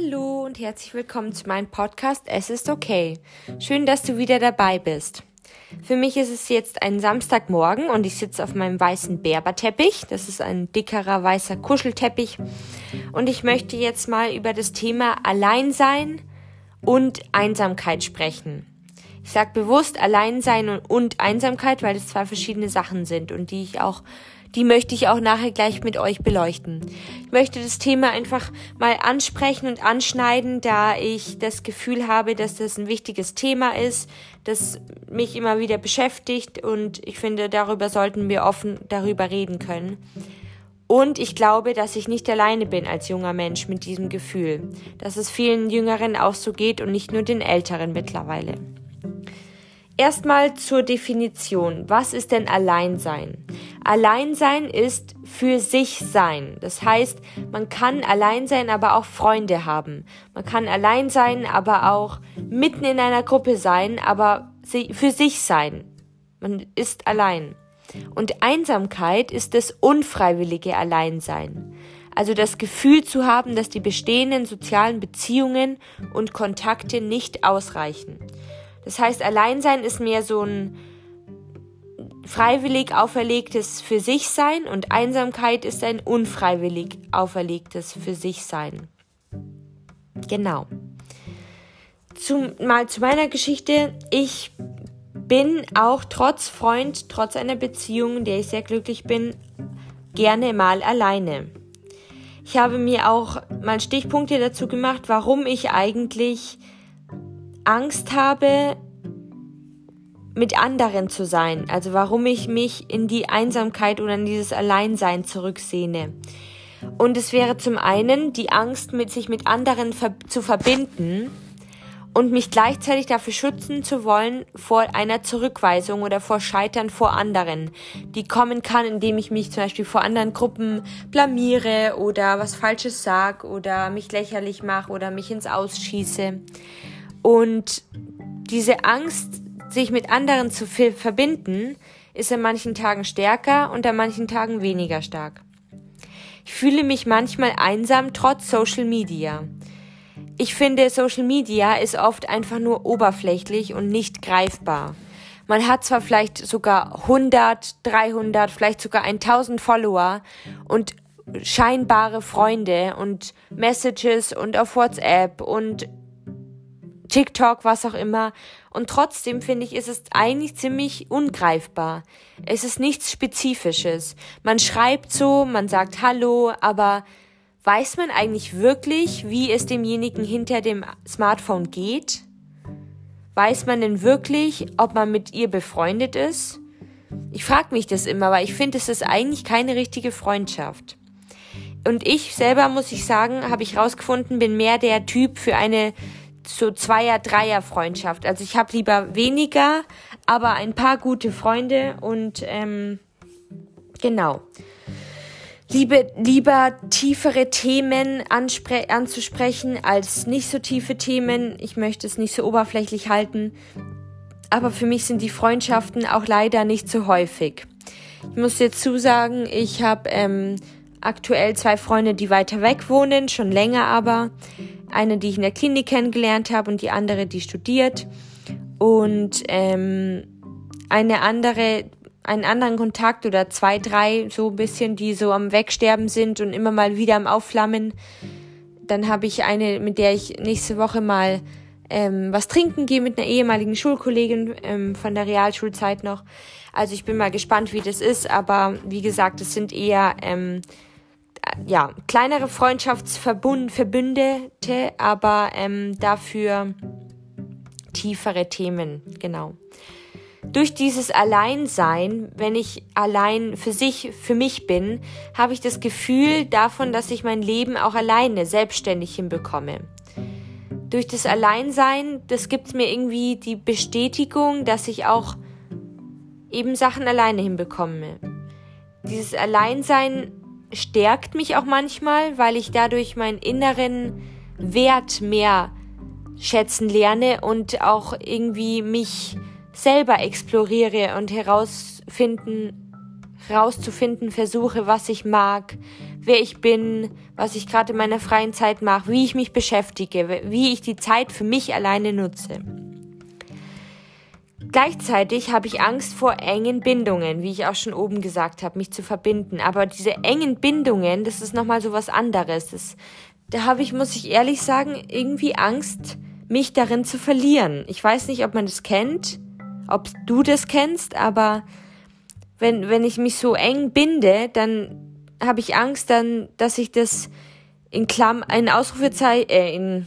Hallo und herzlich willkommen zu meinem Podcast Es ist okay. Schön, dass du wieder dabei bist. Für mich ist es jetzt ein Samstagmorgen und ich sitze auf meinem weißen Berberteppich. Das ist ein dickerer weißer Kuschelteppich. Und ich möchte jetzt mal über das Thema Alleinsein und Einsamkeit sprechen. Ich sage bewusst Alleinsein und, und Einsamkeit, weil es zwei verschiedene Sachen sind und die ich auch die möchte ich auch nachher gleich mit euch beleuchten. Ich möchte das Thema einfach mal ansprechen und anschneiden, da ich das Gefühl habe, dass das ein wichtiges Thema ist, das mich immer wieder beschäftigt und ich finde, darüber sollten wir offen darüber reden können. Und ich glaube, dass ich nicht alleine bin als junger Mensch mit diesem Gefühl, dass es vielen Jüngeren auch so geht und nicht nur den Älteren mittlerweile. Erstmal zur Definition. Was ist denn Alleinsein? Alleinsein ist für sich sein. Das heißt, man kann allein sein, aber auch Freunde haben. Man kann allein sein, aber auch mitten in einer Gruppe sein, aber für sich sein. Man ist allein. Und Einsamkeit ist das unfreiwillige Alleinsein. Also das Gefühl zu haben, dass die bestehenden sozialen Beziehungen und Kontakte nicht ausreichen. Das heißt, Alleinsein ist mehr so ein freiwillig auferlegtes für sich sein und Einsamkeit ist ein unfreiwillig auferlegtes für sich sein. Genau. Zum, mal zu meiner Geschichte. Ich bin auch trotz Freund, trotz einer Beziehung, in der ich sehr glücklich bin, gerne mal alleine. Ich habe mir auch mal Stichpunkte dazu gemacht, warum ich eigentlich Angst habe, mit anderen zu sein. Also warum ich mich in die Einsamkeit oder in dieses Alleinsein zurücksehne. Und es wäre zum einen die Angst, mit sich mit anderen ver zu verbinden und mich gleichzeitig dafür schützen zu wollen vor einer Zurückweisung oder vor Scheitern vor anderen, die kommen kann, indem ich mich zum Beispiel vor anderen Gruppen blamiere oder was Falsches sag oder mich lächerlich mache oder mich ins Ausschieße. Und diese Angst, sich mit anderen zu verbinden, ist an manchen Tagen stärker und an manchen Tagen weniger stark. Ich fühle mich manchmal einsam trotz Social Media. Ich finde, Social Media ist oft einfach nur oberflächlich und nicht greifbar. Man hat zwar vielleicht sogar 100, 300, vielleicht sogar 1000 Follower und scheinbare Freunde und Messages und auf WhatsApp und TikTok, was auch immer. Und trotzdem finde ich, ist es eigentlich ziemlich ungreifbar. Es ist nichts Spezifisches. Man schreibt so, man sagt Hallo, aber weiß man eigentlich wirklich, wie es demjenigen hinter dem Smartphone geht? Weiß man denn wirklich, ob man mit ihr befreundet ist? Ich frage mich das immer, weil ich finde, es ist eigentlich keine richtige Freundschaft. Und ich selber, muss ich sagen, habe ich rausgefunden, bin mehr der Typ für eine so Zweier-, Dreier-Freundschaft. Also ich habe lieber weniger, aber ein paar gute Freunde und ähm, genau. Liebe, lieber tiefere Themen anzusprechen als nicht so tiefe Themen. Ich möchte es nicht so oberflächlich halten. Aber für mich sind die Freundschaften auch leider nicht so häufig. Ich muss jetzt zusagen, ich habe ähm, aktuell zwei Freunde, die weiter weg wohnen, schon länger aber. Eine, die ich in der Klinik kennengelernt habe und die andere, die studiert. Und ähm, eine andere, einen anderen Kontakt oder zwei, drei so ein bisschen, die so am Wegsterben sind und immer mal wieder am Aufflammen. Dann habe ich eine, mit der ich nächste Woche mal ähm, was trinken gehe mit einer ehemaligen Schulkollegin ähm, von der Realschulzeit noch. Also ich bin mal gespannt, wie das ist, aber wie gesagt, es sind eher ähm, ja, kleinere Freundschaftsverbündete, aber ähm, dafür tiefere Themen, genau. Durch dieses Alleinsein, wenn ich allein für sich, für mich bin, habe ich das Gefühl davon, dass ich mein Leben auch alleine, selbstständig hinbekomme. Durch das Alleinsein, das gibt mir irgendwie die Bestätigung, dass ich auch eben Sachen alleine hinbekomme. Dieses Alleinsein stärkt mich auch manchmal, weil ich dadurch meinen inneren Wert mehr schätzen lerne und auch irgendwie mich selber exploriere und herausfinden, rauszufinden versuche, was ich mag, wer ich bin, was ich gerade in meiner freien Zeit mache, wie ich mich beschäftige, wie ich die Zeit für mich alleine nutze. Gleichzeitig habe ich Angst vor engen Bindungen, wie ich auch schon oben gesagt habe, mich zu verbinden. Aber diese engen Bindungen, das ist nochmal so was anderes. Das, da habe ich, muss ich ehrlich sagen, irgendwie Angst, mich darin zu verlieren. Ich weiß nicht, ob man das kennt, ob du das kennst, aber wenn, wenn ich mich so eng binde, dann habe ich Angst dann, dass ich das in Klamm, in Ausrufezeichen, äh, in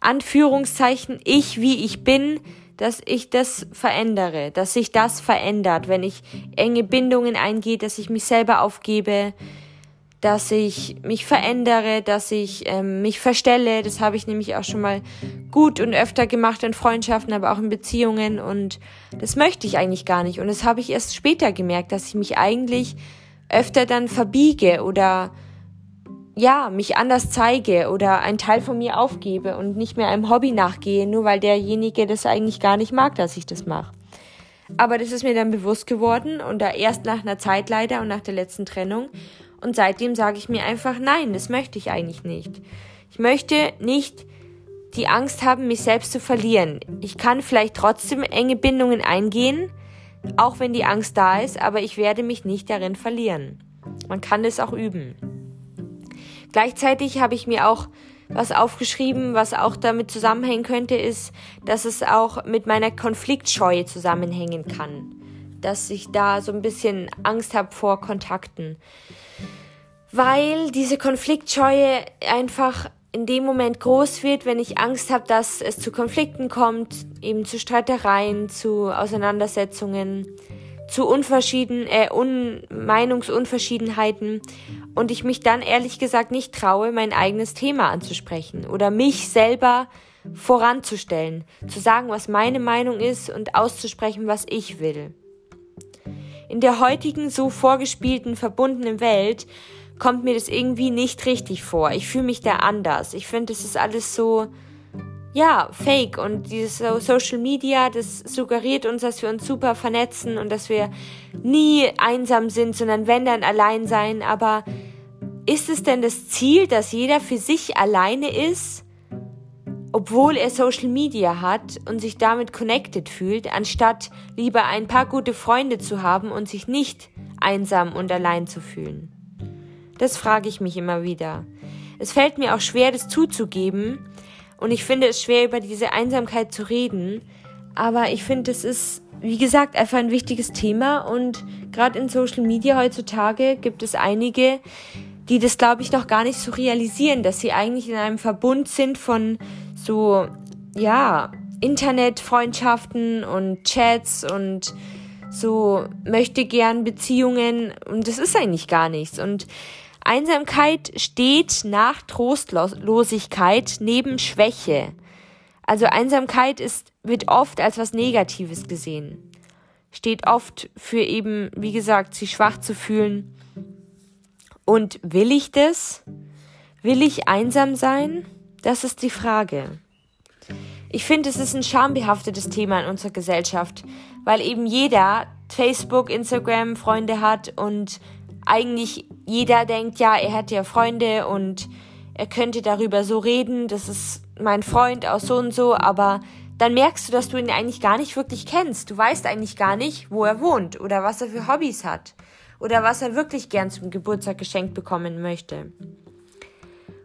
Anführungszeichen, ich wie ich bin, dass ich das verändere, dass sich das verändert, wenn ich enge Bindungen eingehe, dass ich mich selber aufgebe, dass ich mich verändere, dass ich ähm, mich verstelle. Das habe ich nämlich auch schon mal gut und öfter gemacht in Freundschaften, aber auch in Beziehungen und das möchte ich eigentlich gar nicht. Und das habe ich erst später gemerkt, dass ich mich eigentlich öfter dann verbiege oder ja, mich anders zeige oder einen Teil von mir aufgebe und nicht mehr einem Hobby nachgehe, nur weil derjenige das eigentlich gar nicht mag, dass ich das mache. Aber das ist mir dann bewusst geworden und da erst nach einer Zeit leider und nach der letzten Trennung. Und seitdem sage ich mir einfach, nein, das möchte ich eigentlich nicht. Ich möchte nicht die Angst haben, mich selbst zu verlieren. Ich kann vielleicht trotzdem enge Bindungen eingehen, auch wenn die Angst da ist, aber ich werde mich nicht darin verlieren. Man kann es auch üben. Gleichzeitig habe ich mir auch was aufgeschrieben, was auch damit zusammenhängen könnte, ist, dass es auch mit meiner Konfliktscheue zusammenhängen kann. Dass ich da so ein bisschen Angst habe vor Kontakten. Weil diese Konfliktscheue einfach in dem Moment groß wird, wenn ich Angst habe, dass es zu Konflikten kommt, eben zu Streitereien, zu Auseinandersetzungen, zu unverschieden, äh, Un Meinungsunverschiedenheiten und ich mich dann ehrlich gesagt nicht traue, mein eigenes Thema anzusprechen oder mich selber voranzustellen, zu sagen, was meine Meinung ist und auszusprechen, was ich will. In der heutigen so vorgespielten, verbundenen Welt kommt mir das irgendwie nicht richtig vor. Ich fühle mich da anders. Ich finde, es ist alles so, ja, fake und dieses Social Media, das suggeriert uns, dass wir uns super vernetzen und dass wir nie einsam sind, sondern wenn dann allein sein. Aber ist es denn das Ziel, dass jeder für sich alleine ist, obwohl er Social Media hat und sich damit connected fühlt, anstatt lieber ein paar gute Freunde zu haben und sich nicht einsam und allein zu fühlen? Das frage ich mich immer wieder. Es fällt mir auch schwer, das zuzugeben, und ich finde es schwer, über diese Einsamkeit zu reden. Aber ich finde, es ist, wie gesagt, einfach ein wichtiges Thema. Und gerade in Social Media heutzutage gibt es einige, die das, glaube ich, noch gar nicht so realisieren, dass sie eigentlich in einem Verbund sind von so, ja, Internetfreundschaften und Chats und so möchte gern Beziehungen und das ist eigentlich gar nichts. Und Einsamkeit steht nach Trostlosigkeit neben Schwäche. Also Einsamkeit ist, wird oft als was Negatives gesehen. Steht oft für eben, wie gesagt, sich schwach zu fühlen. Und will ich das? Will ich einsam sein? Das ist die Frage. Ich finde, es ist ein schambehaftetes Thema in unserer Gesellschaft, weil eben jeder Facebook, Instagram, Freunde hat und eigentlich jeder denkt, ja, er hat ja Freunde und er könnte darüber so reden, das ist mein Freund aus so und so, aber dann merkst du, dass du ihn eigentlich gar nicht wirklich kennst. Du weißt eigentlich gar nicht, wo er wohnt oder was er für Hobbys hat oder was er wirklich gern zum Geburtstag geschenkt bekommen möchte.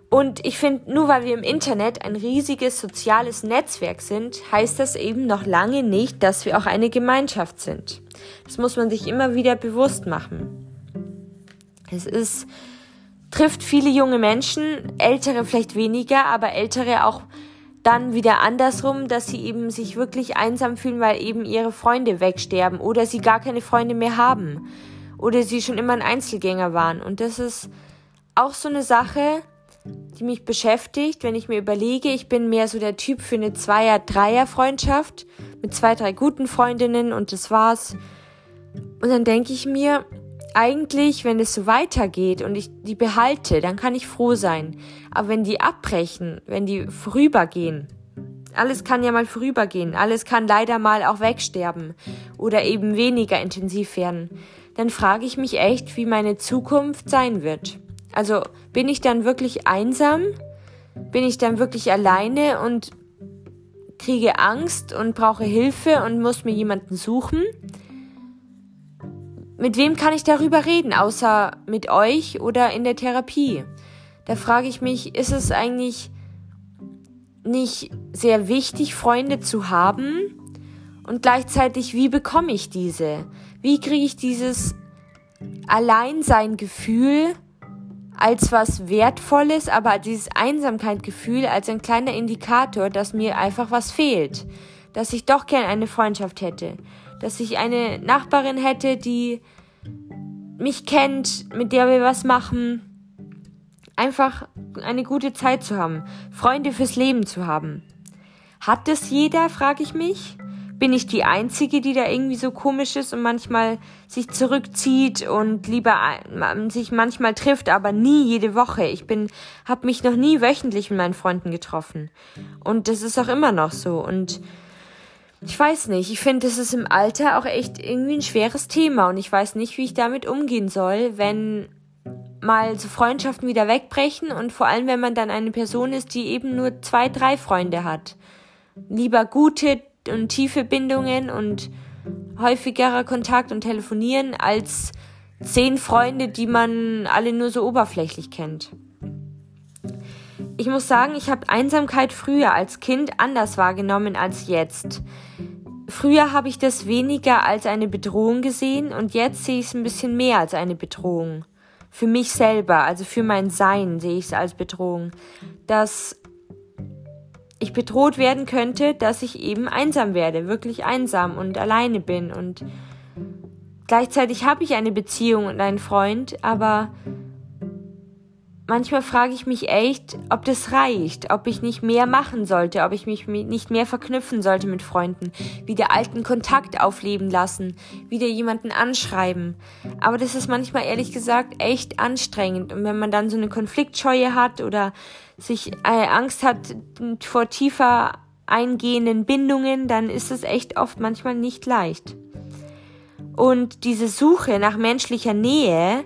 Und ich finde, nur weil wir im Internet ein riesiges soziales Netzwerk sind, heißt das eben noch lange nicht, dass wir auch eine Gemeinschaft sind. Das muss man sich immer wieder bewusst machen. Es ist, trifft viele junge Menschen, ältere vielleicht weniger, aber ältere auch dann wieder andersrum, dass sie eben sich wirklich einsam fühlen, weil eben ihre Freunde wegsterben oder sie gar keine Freunde mehr haben oder sie schon immer ein Einzelgänger waren. Und das ist auch so eine Sache, die mich beschäftigt, wenn ich mir überlege, ich bin mehr so der Typ für eine Zweier-, Dreier-Freundschaft mit zwei, drei guten Freundinnen und das war's. Und dann denke ich mir, eigentlich, wenn es so weitergeht und ich die behalte, dann kann ich froh sein. Aber wenn die abbrechen, wenn die vorübergehen, alles kann ja mal vorübergehen, alles kann leider mal auch wegsterben oder eben weniger intensiv werden, dann frage ich mich echt, wie meine Zukunft sein wird. Also bin ich dann wirklich einsam? Bin ich dann wirklich alleine und kriege Angst und brauche Hilfe und muss mir jemanden suchen? Mit wem kann ich darüber reden, außer mit euch oder in der Therapie? Da frage ich mich, ist es eigentlich nicht sehr wichtig, Freunde zu haben? Und gleichzeitig, wie bekomme ich diese? Wie kriege ich dieses Alleinsein-Gefühl als was Wertvolles, aber dieses Einsamkeit-Gefühl als ein kleiner Indikator, dass mir einfach was fehlt? Dass ich doch gern eine Freundschaft hätte? Dass ich eine Nachbarin hätte, die mich kennt, mit der wir was machen? Einfach eine gute Zeit zu haben, Freunde fürs Leben zu haben. Hat das jeder, frage ich mich? Bin ich die Einzige, die da irgendwie so komisch ist und manchmal sich zurückzieht und lieber sich manchmal trifft, aber nie jede Woche. Ich bin, habe mich noch nie wöchentlich mit meinen Freunden getroffen und das ist auch immer noch so und ich weiß nicht, ich finde, das ist im Alter auch echt irgendwie ein schweres Thema und ich weiß nicht, wie ich damit umgehen soll, wenn mal so Freundschaften wieder wegbrechen und vor allem, wenn man dann eine Person ist, die eben nur zwei, drei Freunde hat. Lieber gute und tiefe Bindungen und häufigerer Kontakt und Telefonieren als zehn Freunde, die man alle nur so oberflächlich kennt. Ich muss sagen, ich habe Einsamkeit früher als Kind anders wahrgenommen als jetzt. Früher habe ich das weniger als eine Bedrohung gesehen und jetzt sehe ich es ein bisschen mehr als eine Bedrohung. Für mich selber, also für mein Sein sehe ich es als Bedrohung, dass ich bedroht werden könnte, dass ich eben einsam werde, wirklich einsam und alleine bin. Und gleichzeitig habe ich eine Beziehung und einen Freund, aber manchmal frage ich mich echt, ob das reicht, ob ich nicht mehr machen sollte, ob ich mich nicht mehr verknüpfen sollte mit Freunden, wieder alten Kontakt aufleben lassen, wieder jemanden anschreiben. Aber das ist manchmal ehrlich gesagt echt anstrengend. Und wenn man dann so eine Konfliktscheue hat oder sich äh, Angst hat vor tiefer eingehenden Bindungen, dann ist es echt oft manchmal nicht leicht. Und diese Suche nach menschlicher Nähe,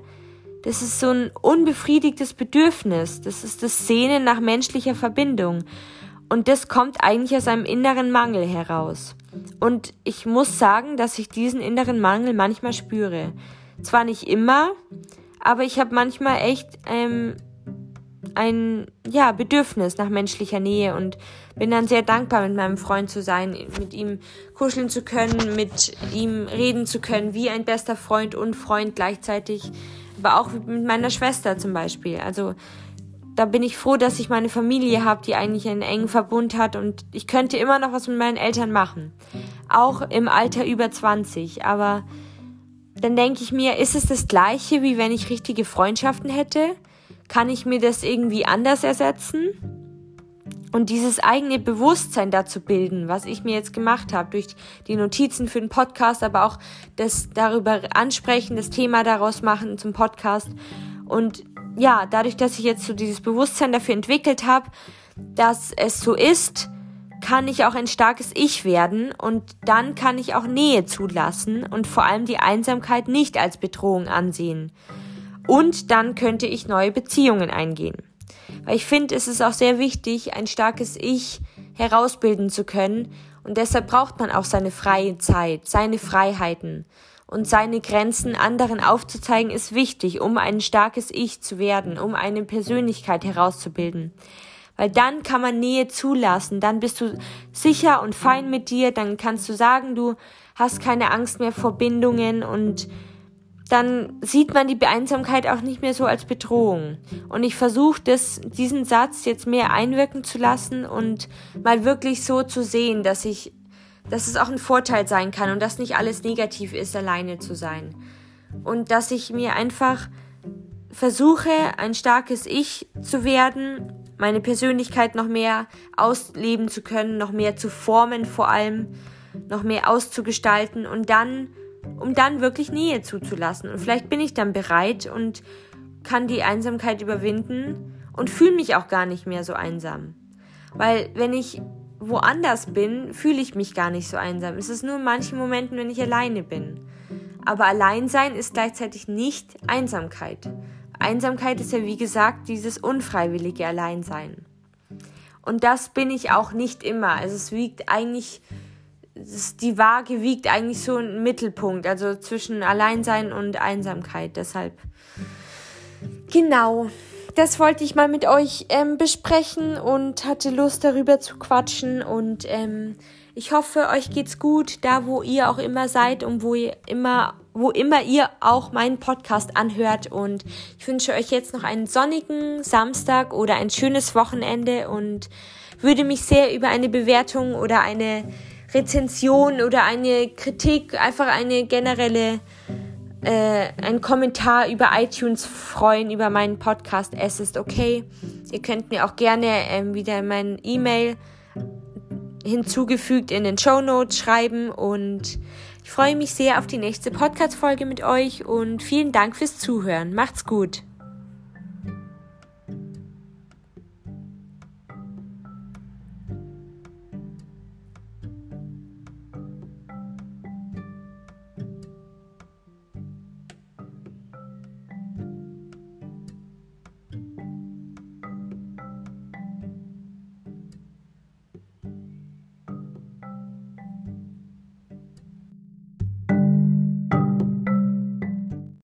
das ist so ein unbefriedigtes Bedürfnis. Das ist das Sehnen nach menschlicher Verbindung. Und das kommt eigentlich aus einem inneren Mangel heraus. Und ich muss sagen, dass ich diesen inneren Mangel manchmal spüre. Zwar nicht immer, aber ich habe manchmal echt ähm, ein ja, Bedürfnis nach menschlicher Nähe und bin dann sehr dankbar, mit meinem Freund zu sein, mit ihm kuscheln zu können, mit ihm reden zu können, wie ein bester Freund und Freund gleichzeitig aber auch mit meiner Schwester zum Beispiel. Also da bin ich froh, dass ich meine Familie habe, die eigentlich einen engen Verbund hat und ich könnte immer noch was mit meinen Eltern machen. Auch im Alter über 20. Aber dann denke ich mir, ist es das gleiche, wie wenn ich richtige Freundschaften hätte? Kann ich mir das irgendwie anders ersetzen? Und dieses eigene Bewusstsein dazu bilden, was ich mir jetzt gemacht habe, durch die Notizen für den Podcast, aber auch das darüber ansprechen, das Thema daraus machen zum Podcast. Und ja, dadurch, dass ich jetzt so dieses Bewusstsein dafür entwickelt habe, dass es so ist, kann ich auch ein starkes Ich werden und dann kann ich auch Nähe zulassen und vor allem die Einsamkeit nicht als Bedrohung ansehen. Und dann könnte ich neue Beziehungen eingehen. Weil ich finde, es ist auch sehr wichtig, ein starkes Ich herausbilden zu können. Und deshalb braucht man auch seine freie Zeit, seine Freiheiten. Und seine Grenzen anderen aufzuzeigen ist wichtig, um ein starkes Ich zu werden, um eine Persönlichkeit herauszubilden. Weil dann kann man Nähe zulassen, dann bist du sicher und fein mit dir, dann kannst du sagen, du hast keine Angst mehr vor Bindungen und dann sieht man die Beeinsamkeit auch nicht mehr so als Bedrohung. Und ich versuche diesen Satz jetzt mehr einwirken zu lassen und mal wirklich so zu sehen, dass ich, dass es auch ein Vorteil sein kann und dass nicht alles negativ ist, alleine zu sein. Und dass ich mir einfach versuche, ein starkes Ich zu werden, meine Persönlichkeit noch mehr ausleben zu können, noch mehr zu formen vor allem, noch mehr auszugestalten und dann um dann wirklich Nähe zuzulassen. Und vielleicht bin ich dann bereit und kann die Einsamkeit überwinden und fühle mich auch gar nicht mehr so einsam. Weil wenn ich woanders bin, fühle ich mich gar nicht so einsam. Es ist nur in manchen Momenten, wenn ich alleine bin. Aber Alleinsein ist gleichzeitig nicht Einsamkeit. Einsamkeit ist ja wie gesagt dieses unfreiwillige Alleinsein. Und das bin ich auch nicht immer. Also es wiegt eigentlich, die Waage wiegt eigentlich so einen Mittelpunkt, also zwischen Alleinsein und Einsamkeit. Deshalb, genau, das wollte ich mal mit euch ähm, besprechen und hatte Lust darüber zu quatschen und ähm, ich hoffe, euch geht's gut, da wo ihr auch immer seid und wo ihr immer, wo immer ihr auch meinen Podcast anhört. Und ich wünsche euch jetzt noch einen sonnigen Samstag oder ein schönes Wochenende und würde mich sehr über eine Bewertung oder eine Rezension oder eine Kritik, einfach eine generelle, äh, ein Kommentar über iTunes freuen, über meinen Podcast. Es ist okay. Ihr könnt mir auch gerne ähm, wieder mein E-Mail hinzugefügt in den Show Notes schreiben und ich freue mich sehr auf die nächste Podcast-Folge mit euch und vielen Dank fürs Zuhören. Macht's gut!